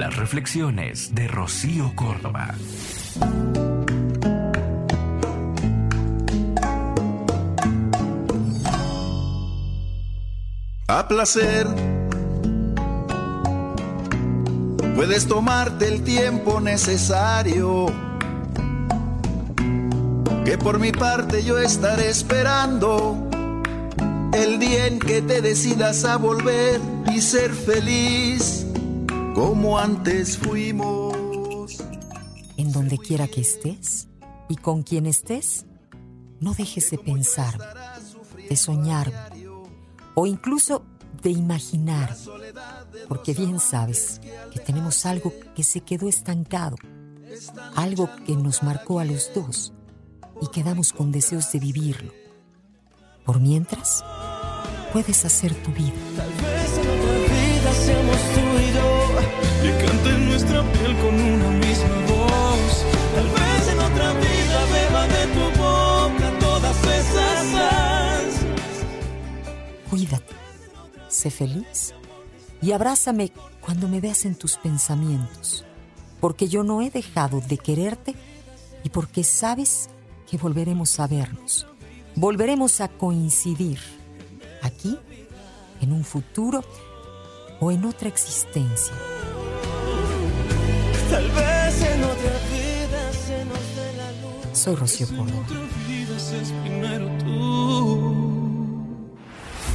Las reflexiones de Rocío Córdoba. A placer. Puedes tomarte el tiempo necesario. Que por mi parte yo estaré esperando el día en que te decidas a volver y ser feliz como antes fuimos. En donde quiera que estés y con quien estés, no dejes de pensar, de soñar o incluso de imaginar, porque bien sabes que tenemos algo que se quedó estancado, algo que nos marcó a los dos y quedamos con deseos de vivirlo. Por mientras, puedes hacer tu vida. Tal vez en otra vida seamos tú Cuídate, sé feliz y abrázame cuando me veas en tus pensamientos, porque yo no he dejado de quererte y porque sabes que volveremos a vernos, volveremos a coincidir aquí, en un futuro o en otra existencia. Tal vez en otra vida se nos dé la luz. Soy Rocío En